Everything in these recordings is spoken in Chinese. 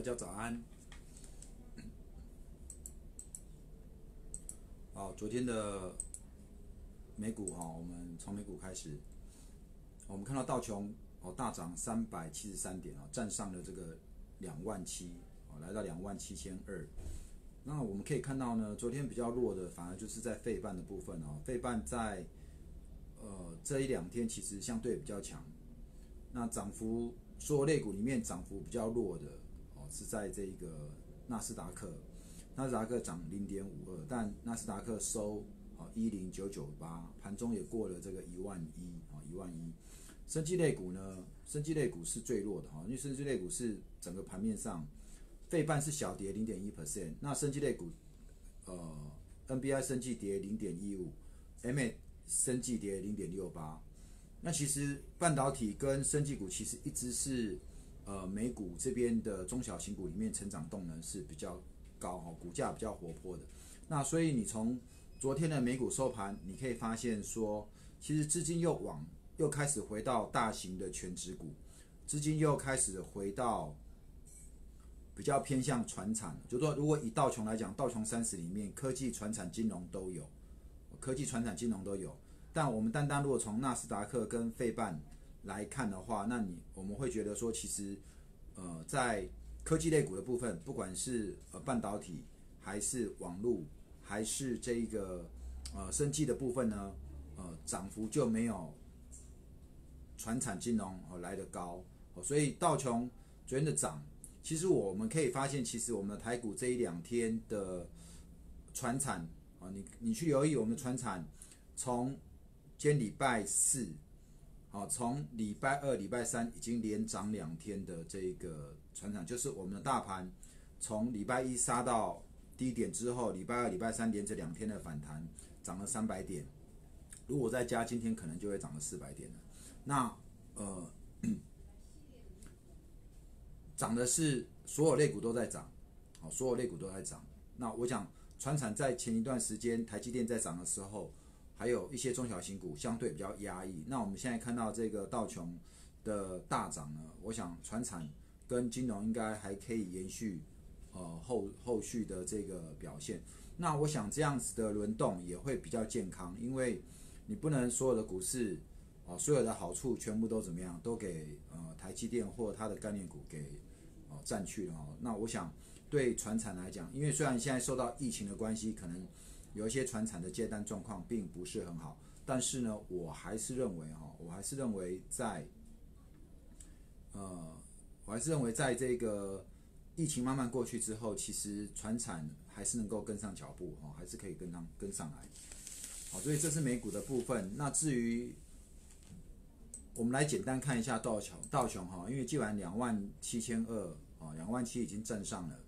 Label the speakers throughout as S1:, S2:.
S1: 大家早安。好，昨天的美股哈，我们从美股开始，我们看到道琼哦大涨三百七十三点啊，站上了这个两万七哦，来到两万七千二。那我们可以看到呢，昨天比较弱的反而就是在费半的部分哦，费半在呃这一两天其实相对比较强。那涨幅所有类股里面涨幅比较弱的，是在这个纳斯达克。纳斯达克涨零点五二，但纳斯达克收啊一零九九八，盘中也过了这个一万一啊一万一。生技类股呢，生技类股是最弱的哈，因为生技类股是整个盘面上，费半是小跌零点一 percent，那生技类股呃 NBI 生技跌零点一五，MA 生技跌零点六八。那其实半导体跟生技股其实一直是呃美股这边的中小型股里面成长动能是比较。高哈，股价比较活泼的，那所以你从昨天的美股收盘，你可以发现说，其实资金又往又开始回到大型的全指股，资金又开始回到比较偏向传产，就说如果以道琼来讲，道琼三十里面科技、传产、金融都有，科技、传产、金融都有，但我们单单如果从纳斯达克跟费半来看的话，那你我们会觉得说，其实呃在科技类股的部分，不管是呃半导体，还是网络，还是这一个呃生技的部分呢，呃涨幅就没有传产金融哦来的高哦，所以道琼昨天的涨，其实我们可以发现，其实我们的台股这一两天的传产啊，你你去留意我们的传产，从今天礼拜四，好，从礼拜二、礼拜三已经连涨两天的这个。船长就是我们的大盘，从礼拜一杀到低点之后，礼拜二、礼拜三连着两天的反弹，涨了三百点。如果再加今天，可能就会涨了四百点了。那呃，涨的是所有类股都在涨，好，所有类股都在涨。那我想，船产在前一段时间台积电在涨的时候，还有一些中小型股相对比较压抑。那我们现在看到这个道琼的大涨呢，我想船产。跟金融应该还可以延续，呃后后续的这个表现。那我想这样子的轮动也会比较健康，因为你不能所有的股市，哦所有的好处全部都怎么样，都给呃台积电或它的概念股给哦占去了哦。那我想对船产来讲，因为虽然现在受到疫情的关系，可能有一些船产的接单状况并不是很好，但是呢，我还是认为哈，我还是认为在呃。我还是认为，在这个疫情慢慢过去之后，其实船产还是能够跟上脚步，哦，还是可以跟上跟上来。好，所以这是美股的部分。那至于我们来简单看一下道琼，道琼哈，因为既然两万七千二，哦，两万七已经站上了。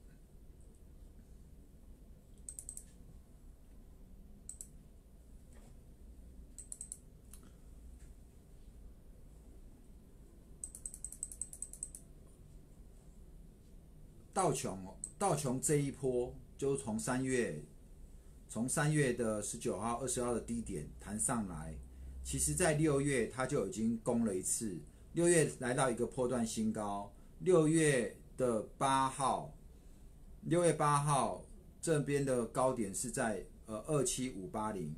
S1: 道琼哦，道琼这一波就从三月，从三月的十九号、二十号的低点弹上来，其实在六月它就已经攻了一次，六月来到一个破断新高，六月的八号，六月八号这边的高点是在呃二七五八零，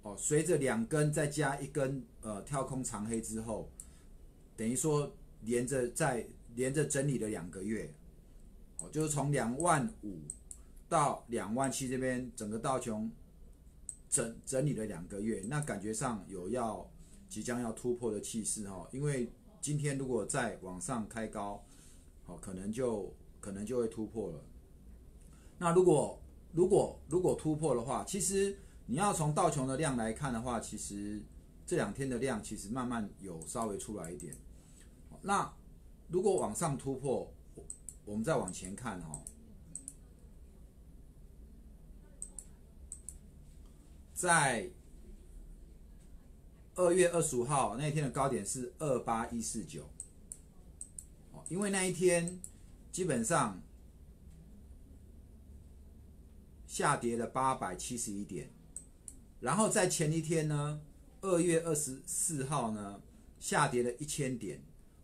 S1: 哦，随着两根再加一根呃跳空长黑之后，等于说连着在。连着整理了两个月，哦，就是从两万五到两万七这边，整个道琼整整理了两个月，那感觉上有要即将要突破的气势哦。因为今天如果再往上开高，哦，可能就可能就会突破了。那如果如果如果突破的话，其实你要从道琼的量来看的话，其实这两天的量其实慢慢有稍微出来一点，那。如果往上突破，我们再往前看哈，在二月二十五号那天的高点是二八一四九，哦，因为那一天基本上下跌了八百七十一点，然后在前一天呢，二月二十四号呢下跌了一千点。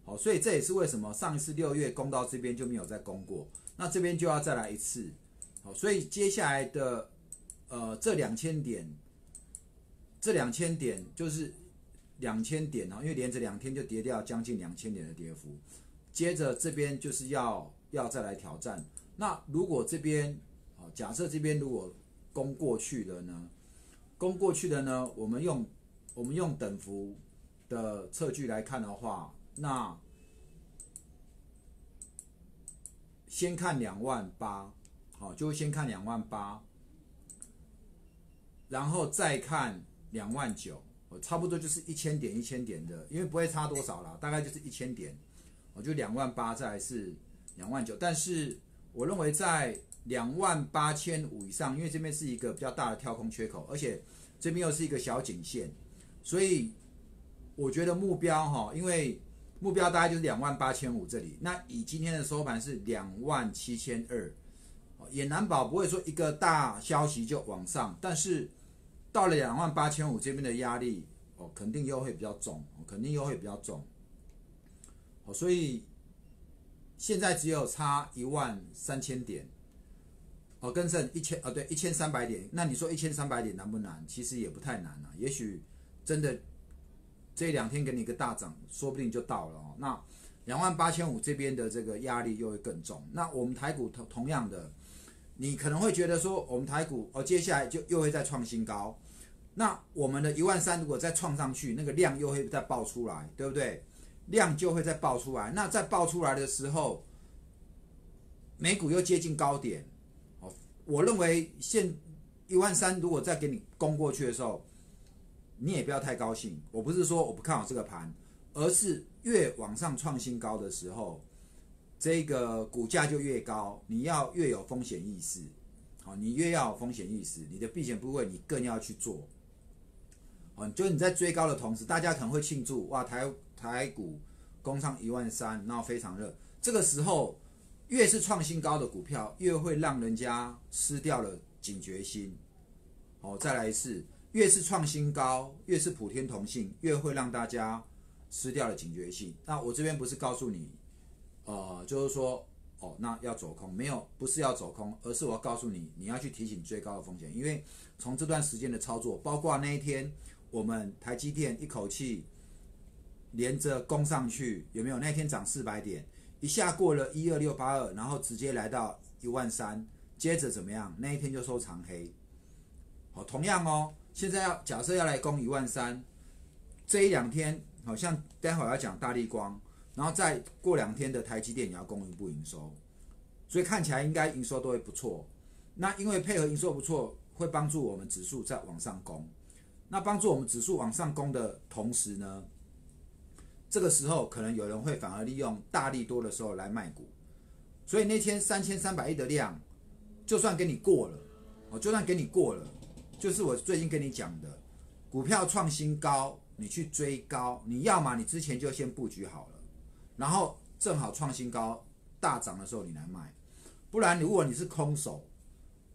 S1: 好，所以这也是为什么上一次六月攻到这边就没有再攻过，那这边就要再来一次。好，所以接下来的呃这两千点，这两千点就是两千点哦，因为连着两天就跌掉将近两千点的跌幅，接着这边就是要要再来挑战。那如果这边啊，假设这边如果攻过去的呢，攻过去的呢，我们用我们用等幅的测距来看的话，那先看两万八，好，就先看两万八，然后再看两万九，我差不多就是一千点一千点的，因为不会差多少啦，大概就是一千点，我就两万八，再来是两万九，但是。我认为在两万八千五以上，因为这边是一个比较大的跳空缺口，而且这边又是一个小颈线，所以我觉得目标哈，因为目标大概就是两万八千五这里。那以今天的收盘是两万七千二，也难保不会说一个大消息就往上，但是到了两万八千五这边的压力哦，肯定又会比较重，肯定又会比较重，哦，所以。现在只有差一万三千点，哦，跟剩一千哦，对，一千三百点。那你说一千三百点难不难？其实也不太难啊。也许真的这两天给你一个大涨，说不定就到了。那两万八千五这边的这个压力又会更重。那我们台股同同样的，你可能会觉得说，我们台股哦，接下来就又会再创新高。那我们的一万三如果再创上去，那个量又会再爆出来，对不对？量就会再爆出来，那在爆出来的时候，美股又接近高点，哦，我认为现一万三如果再给你攻过去的时候，你也不要太高兴。我不是说我不看好这个盘，而是越往上创新高的时候，这个股价就越高，你要越有风险意识，好，你越要有风险意识，你的避险部位你更要去做，哦，就是你在追高的同时，大家可能会庆祝，哇，台。台股攻上一万三，然后非常热。这个时候，越是创新高的股票，越会让人家失掉了警觉心。好，再来一次，越是创新高，越是普天同庆，越会让大家失掉了警觉性。那我这边不是告诉你，呃，就是说，哦，那要走空，没有，不是要走空，而是我要告诉你，你要去提醒追高的风险。因为从这段时间的操作，包括那一天我们台积电一口气。连着攻上去有没有？那天涨四百点，一下过了一二六八二，然后直接来到一万三，接着怎么样？那一天就收长黑。好，同样哦，现在要假设要来攻一万三，这一两天好像待会要讲大力光，然后再过两天的台积电也要公一部营收，所以看起来应该营收都会不错。那因为配合营收不错，会帮助我们指数在往上攻。那帮助我们指数往上攻的同时呢？这个时候可能有人会反而利用大力多的时候来卖股，所以那天三千三百亿的量，就算给你过了，哦，就算给你过了，就是我最近跟你讲的，股票创新高，你去追高，你要么你之前就先布局好了，然后正好创新高大涨的时候你来卖，不然如果你是空手，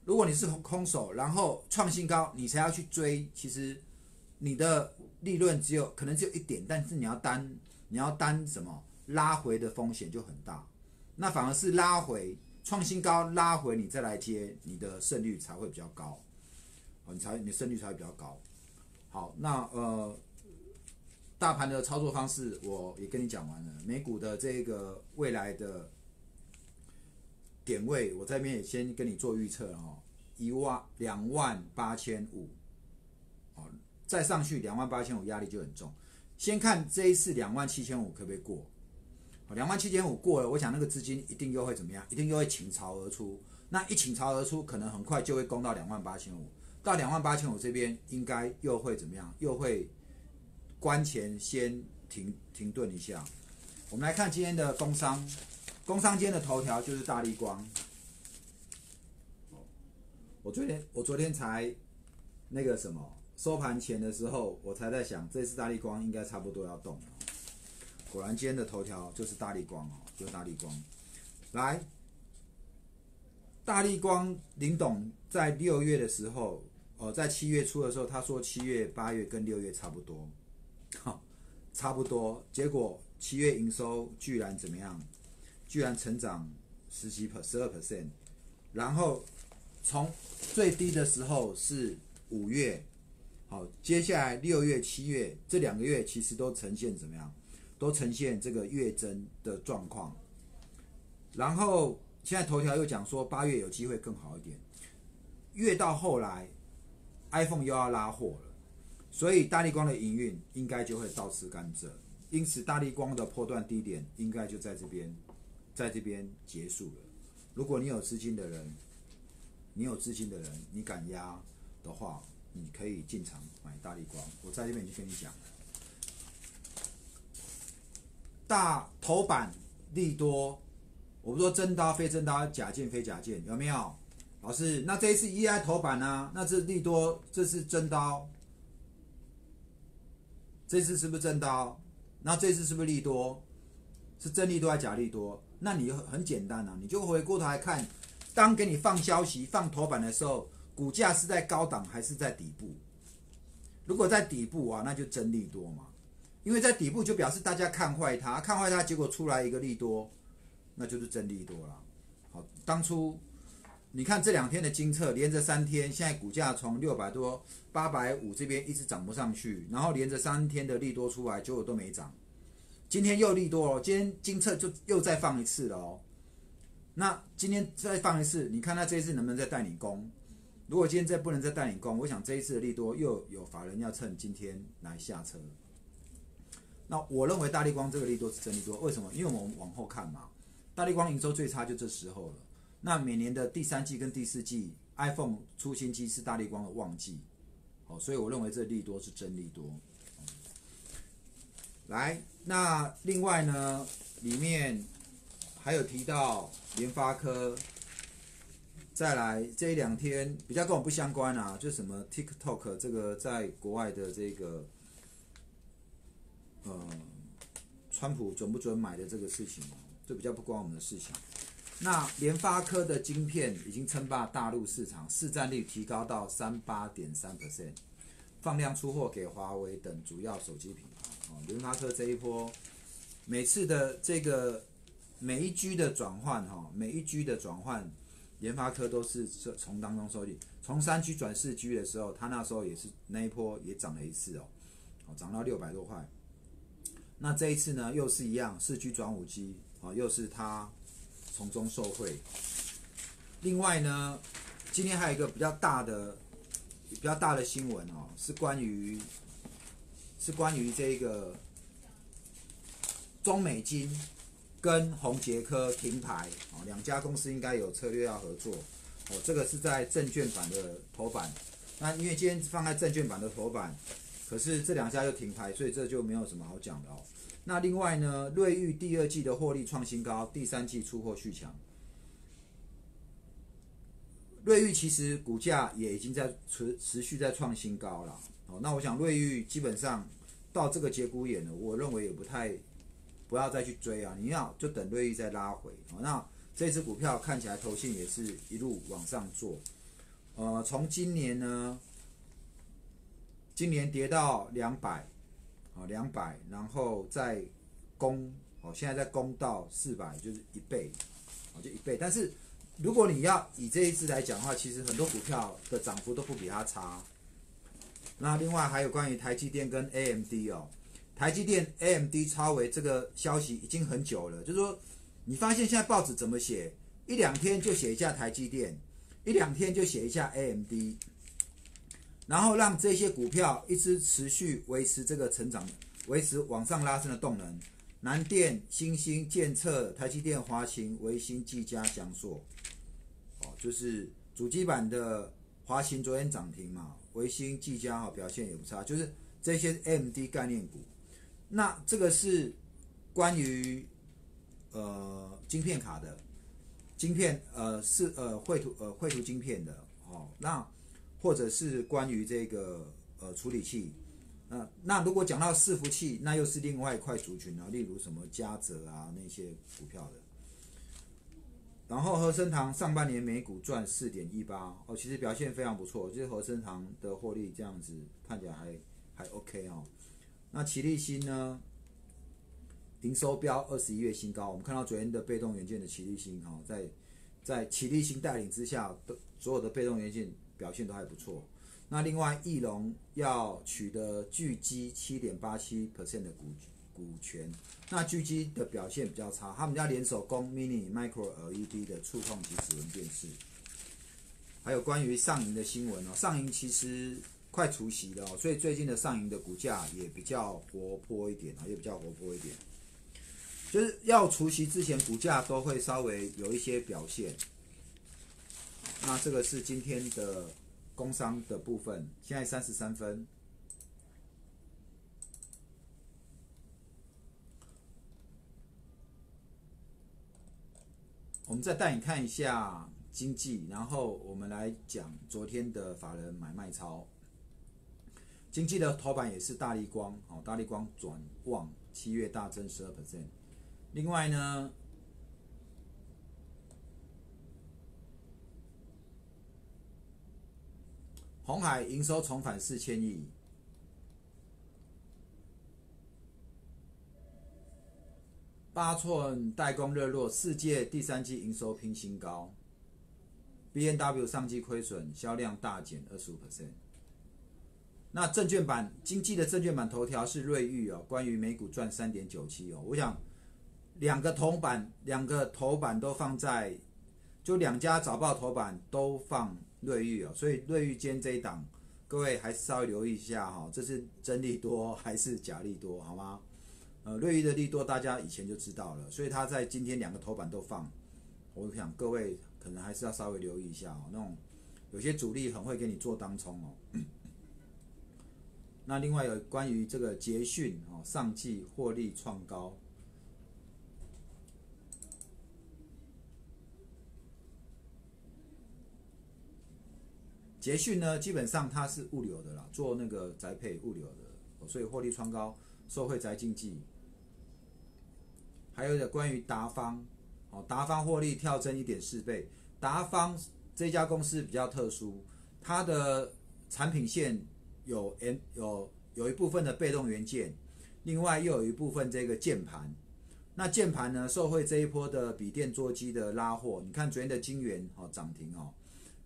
S1: 如果你是空手，然后创新高你才要去追，其实你的。利润只有可能只有一点，但是你要担你要担什么拉回的风险就很大，那反而是拉回创新高拉回你再来接，你的胜率才会比较高，你才你胜率才会比较高。好，那呃，大盘的操作方式我也跟你讲完了，美股的这个未来的点位，我这边也先跟你做预测哦，一万两万八千五。再上去两万八千五压力就很重，先看这一次两万七千五可不可以过？两万七千五过了，我想那个资金一定又会怎么样？一定又会倾巢而出。那一倾巢而出，可能很快就会攻到两万八千五。到两万八千五这边，应该又会怎么样？又会关前先停停顿一下。我们来看今天的工商，工商间的头条就是大力光。我昨天我昨天才那个什么。收盘前的时候，我才在想，这次大力光应该差不多要动了。果然，今天的头条就是大力光哦，就大力光。来，大力光林董在六月的时候，哦，在七月初的时候，他说七月、八月跟六月差不多，好，差不多。结果七月营收居然怎么样？居然成长十几 per 十二 percent，然后从最低的时候是五月，好，接下来六月、七月这两个月其实都呈现怎么样？都呈现这个月增的状况。然后现在头条又讲说八月有机会更好一点，越到后来，iPhone 又要拉货了，所以大力光的营运应该就会倒吃甘蔗，因此大力光的破断低点应该就在这边，在这边结束了。如果你有资金的人，你有资金的人，你敢压的话，你可以进场买大力光。我在这边已经跟你讲了，大头版利多。我不说真刀非真刀，假剑非假剑，有没有？老师，那这一次 E I 头版呢？那这利多，这是真刀，这次是不是真刀？那这次是不是利多？是真利多还是假利多？那你很简单啊，你就回过头来看，当给你放消息、放头版的时候，股价是在高档还是在底部？如果在底部啊，那就真利多嘛，因为在底部就表示大家看坏它，看坏它，结果出来一个利多。那就是真利多了。好，当初你看这两天的金策连着三天，现在股价从六百多、八百五这边一直涨不上去，然后连着三天的利多出来，结果都没涨。今天又利多了，今天金策就又再放一次了哦。那今天再放一次，你看他这一次能不能再带你攻？如果今天再不能再带你攻，我想这一次的利多又有法人要趁今天来下车。那我认为大力光这个利多是真利多，为什么？因为我们往后看嘛。大力光营收最差就这时候了。那每年的第三季跟第四季，iPhone 出新机是大力光的旺季，好，所以我认为这利多是真利多。来，那另外呢，里面还有提到联发科，再来这一两天比较跟我不相关啊，就什么 TikTok 这个在国外的这个，呃，川普准不准买的这个事情。这比较不关我们的事情。那联发科的晶片已经称霸大陆市场，市占率提高到三八点三 percent，放量出货给华为等主要手机品牌。哦，联发科这一波每次的这个每一 G 的转换，哈，每一 G 的转换，联发科都是从当中收益。从三 G 转四 G 的时候，它那时候也是那一波也涨了一次哦，哦，涨到六百多块。那这一次呢，又是一样，四 G 转五 G。啊，又是他从中受贿。另外呢，今天还有一个比较大的、比较大的新闻哦，是关于是关于这个中美金跟宏杰科停牌哦，两家公司应该有策略要合作哦。这个是在证券版的头版，那因为今天放在证券版的头版，可是这两家又停牌，所以这就没有什么好讲的哦。那另外呢，瑞昱第二季的获利创新高，第三季出货续强。瑞昱其实股价也已经在持持续在创新高了。哦，那我想瑞昱基本上到这个节骨眼了，我认为也不太不要再去追啊，你要就等瑞昱再拉回。哦，那这只股票看起来头信也是一路往上做。呃，从今年呢，今年跌到两百。哦，两百，然后再攻，哦，现在在攻到四百，就是一倍，哦，就一倍。但是如果你要以这一支来讲的话，其实很多股票的涨幅都不比它差。那另外还有关于台积电跟 AMD 哦，台积电 AMD 超维这个消息已经很久了，就是说你发现现在报纸怎么写，一两天就写一下台积电，一两天就写一下 AMD。然后让这些股票一直持续维持这个成长，维持往上拉升的动能。南电、新兴、建策、台积电、华勤、维新、技嘉、翔硕，哦，就是主机板的华勤昨天涨停嘛，维新、技嘉哈表现也不差，就是这些 MD 概念股。那这个是关于呃晶片卡的，晶片呃是呃绘图呃绘图晶片的哦，那。或者是关于这个呃处理器，那那如果讲到伺服器，那又是另外一块族群啊，例如什么嘉泽啊那些股票的。然后和生堂上半年每股赚四点一八哦，其实表现非常不错，就是和生堂的获利这样子看起来还还 OK 哦。那齐立新呢？营收标二十一月新高。我们看到昨天的被动元件的齐力新哈，在在齐力新带领之下，的所有的被动元件表现都还不错。那另外，翼龙要取得巨基七点八七 percent 的股股权，那巨基的表现比较差，他们家联手供 mini micro LED 的触控及指纹电视。还有关于上银的新闻哦，上银其实快除夕了哦，所以最近的上银的股价也比较活泼一点啊，也比较活泼一点。就是要除夕之前，股价都会稍微有一些表现。那这个是今天的工商的部分，现在三十三分。我们再带你看一下。经济，然后我们来讲昨天的法人买卖超。经济的头版也是大力光，哦，大力光转旺，七月大增十二 percent。另外呢，红海营收重返四千亿，八寸代工热络，世界第三季营收拼新高。B N W 上季亏损，销量大减二十五 percent。那证券版经济的证券版头条是瑞昱哦，关于美股赚三点九七哦。我想两个铜版，两个头版都放在，就两家早报头版都放瑞昱哦，所以瑞昱今天这一档，各位还是稍微留意一下哈，这是真利多还是假利多，好吗？呃，瑞昱的利多大家以前就知道了，所以他在今天两个头版都放，我想各位。可能还是要稍微留意一下哦，那种有些主力很会给你做当冲哦。那另外有关于这个捷讯哦，上季获利创高。捷讯呢，基本上它是物流的啦，做那个宅配物流的，所以获利创高，受惠宅经济。还有的关于达方。哦，达方获利跳增一点四倍。达方这家公司比较特殊，它的产品线有 N 有有一部分的被动元件，另外又有一部分这个键盘。那键盘呢，受惠这一波的笔电桌机的拉货，你看昨天的金元哦涨停哦。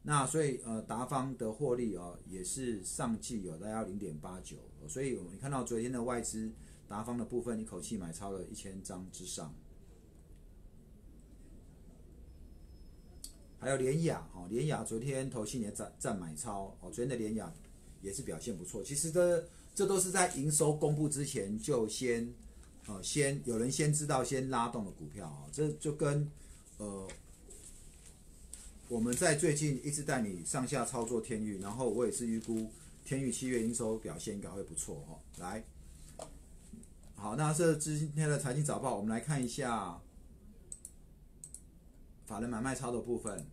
S1: 那所以呃达方的获利哦也是上季有大概零点八九，所以你看到昨天的外资达方的部分一口气买超了一千张之上。还有联雅，哈，联雅昨天头七年占占买超，哦，昨天的联雅也是表现不错。其实这这都是在营收公布之前就先，呃，先有人先知道先拉动的股票啊，这就跟呃我们在最近一直带你上下操作天域，然后我也是预估天域七月营收表现应该会不错哈。来，好，那这今天的财经早报，我们来看一下。法人买卖超的部分，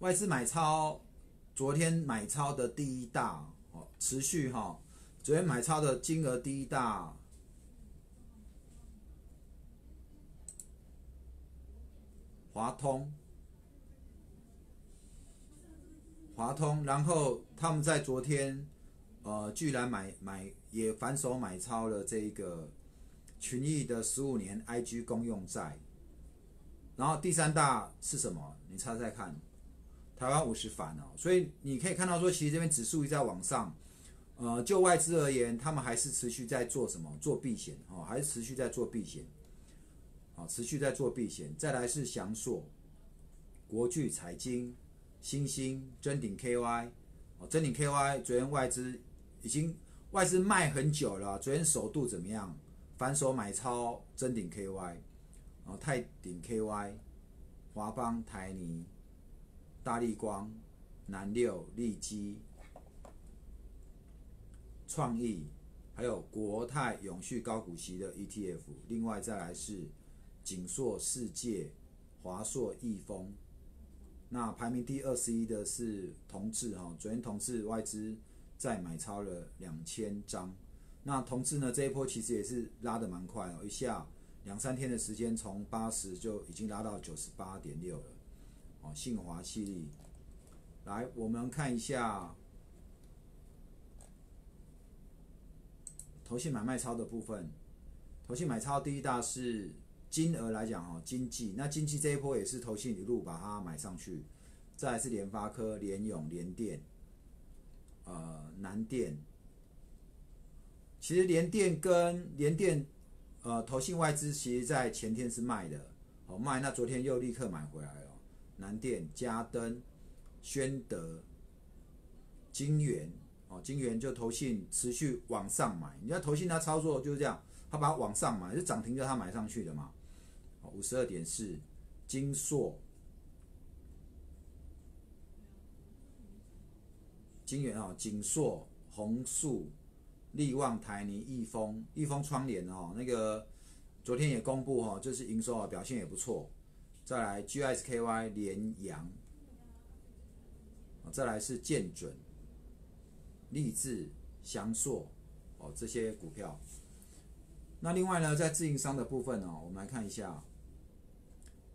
S1: 外资买超，昨天买超的第一大持续哈，昨天买超的金额第一大，华通。华通，然后他们在昨天，呃，居然买买也反手买超了这一个群益的十五年 IG 公用债，然后第三大是什么？你猜猜看，台湾五十反哦，所以你可以看到说，其实这边指数一直在往上，呃，就外资而言，他们还是持续在做什么？做避险哦，还是持续在做避险，好，持续在做避险。再来是翔硕、国巨、财经。星星、真鼎 KY，哦，真鼎 KY 昨天外资已经外资卖很久了，昨天首度怎么样？反手买超真鼎 KY，哦，泰鼎 KY、华邦、台泥、大力光、南六、利基、创意，还有国泰永续高股息的 ETF，另外再来是锦硕世界、华硕易丰。那排名第二十一的是同志哈，昨天同志外资再买超了两千张。那同志呢这一波其实也是拉的蛮快哦，一下两三天的时间从八十就已经拉到九十八点六了。信华系列。来，我们看一下投信买卖超的部分。投信买超第一大是金额来讲哈，经济那经济这一波也是投信一路把它买上去。再来是联发科、联永、联电，呃，南电。其实联电跟联电，呃，投信外资其实在前天是卖的，哦卖，那昨天又立刻买回来了。南电、嘉登、宣德、金源，哦，金源就投信持续往上买。你要投信它操作就是这样，它把它往上买，就涨停就它买上去的嘛。五十二点四，金硕。金源啊，锦硕、宏树、利旺、台泥、益丰、益丰窗帘哦，那个昨天也公布哈，就是营收啊表现也不错。再来 GSKY、联阳，再来是建准、立志、翔硕哦这些股票。那另外呢，在自营商的部分哦，我们来看一下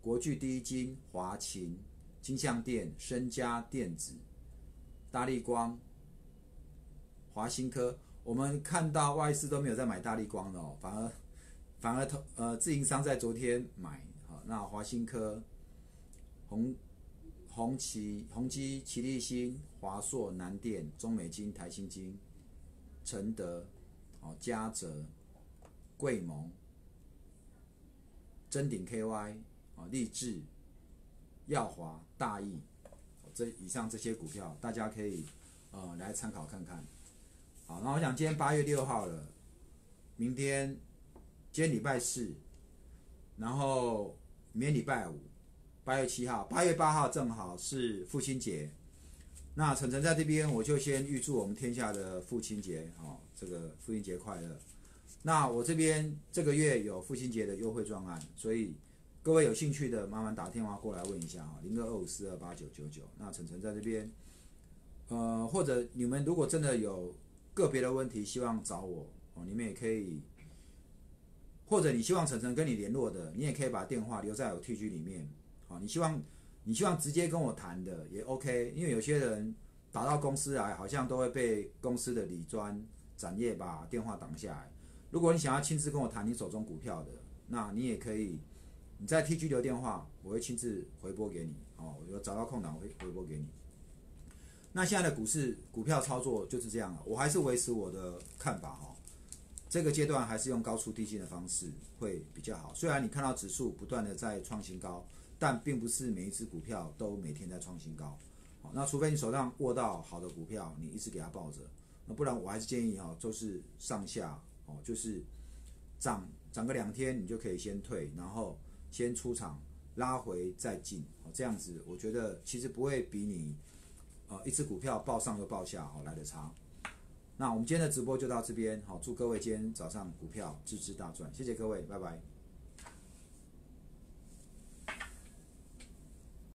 S1: 国巨第一金、华勤、金相电、深家电子。大力光、华新科，我们看到外资都没有在买大力光的哦，反而反而投呃自营商在昨天买，那华新科、红红旗、宏基、奇力新、华硕、南电、中美金、台新金、承德、哦嘉泽、贵盟、臻鼎 KY、哦立志、耀华、大益。这以上这些股票，大家可以呃来参考看看。好，那我想今天八月六号了，明天今天礼拜四，然后明天礼拜五，八月七号，八月八号正好是父亲节。那晨晨在这边，我就先预祝我们天下的父亲节，哦，这个父亲节快乐。那我这边这个月有父亲节的优惠专案，所以。各位有兴趣的，麻烦打电话过来问一下啊，零二二五四二八九九九。那晨晨在这边，呃，或者你们如果真的有个别的问题，希望找我哦，你们也可以，或者你希望晨晨跟你联络的，你也可以把电话留在我 T G 里面。好，你希望你希望直接跟我谈的也 OK，因为有些人打到公司来，好像都会被公司的理专展业把电话挡下来。如果你想要亲自跟我谈你手中股票的，那你也可以。你在 T G 留电话，我会亲自回拨给你。哦，我就找到空档会回拨给你。那现在的股市股票操作就是这样了，我还是维持我的看法哈。这个阶段还是用高出低进的方式会比较好。虽然你看到指数不断的在创新高，但并不是每一只股票都每天在创新高。好，那除非你手上握到好的股票，你一直给它抱着，那不然我还是建议哈，都是上下哦，就是涨涨个两天你就可以先退，然后。先出场，拉回再进，哦，这样子，我觉得其实不会比你，呃，一只股票报上又报下，哦，来的差。那我们今天的直播就到这边，好，祝各位今天早上股票支支大赚，谢谢各位，拜拜。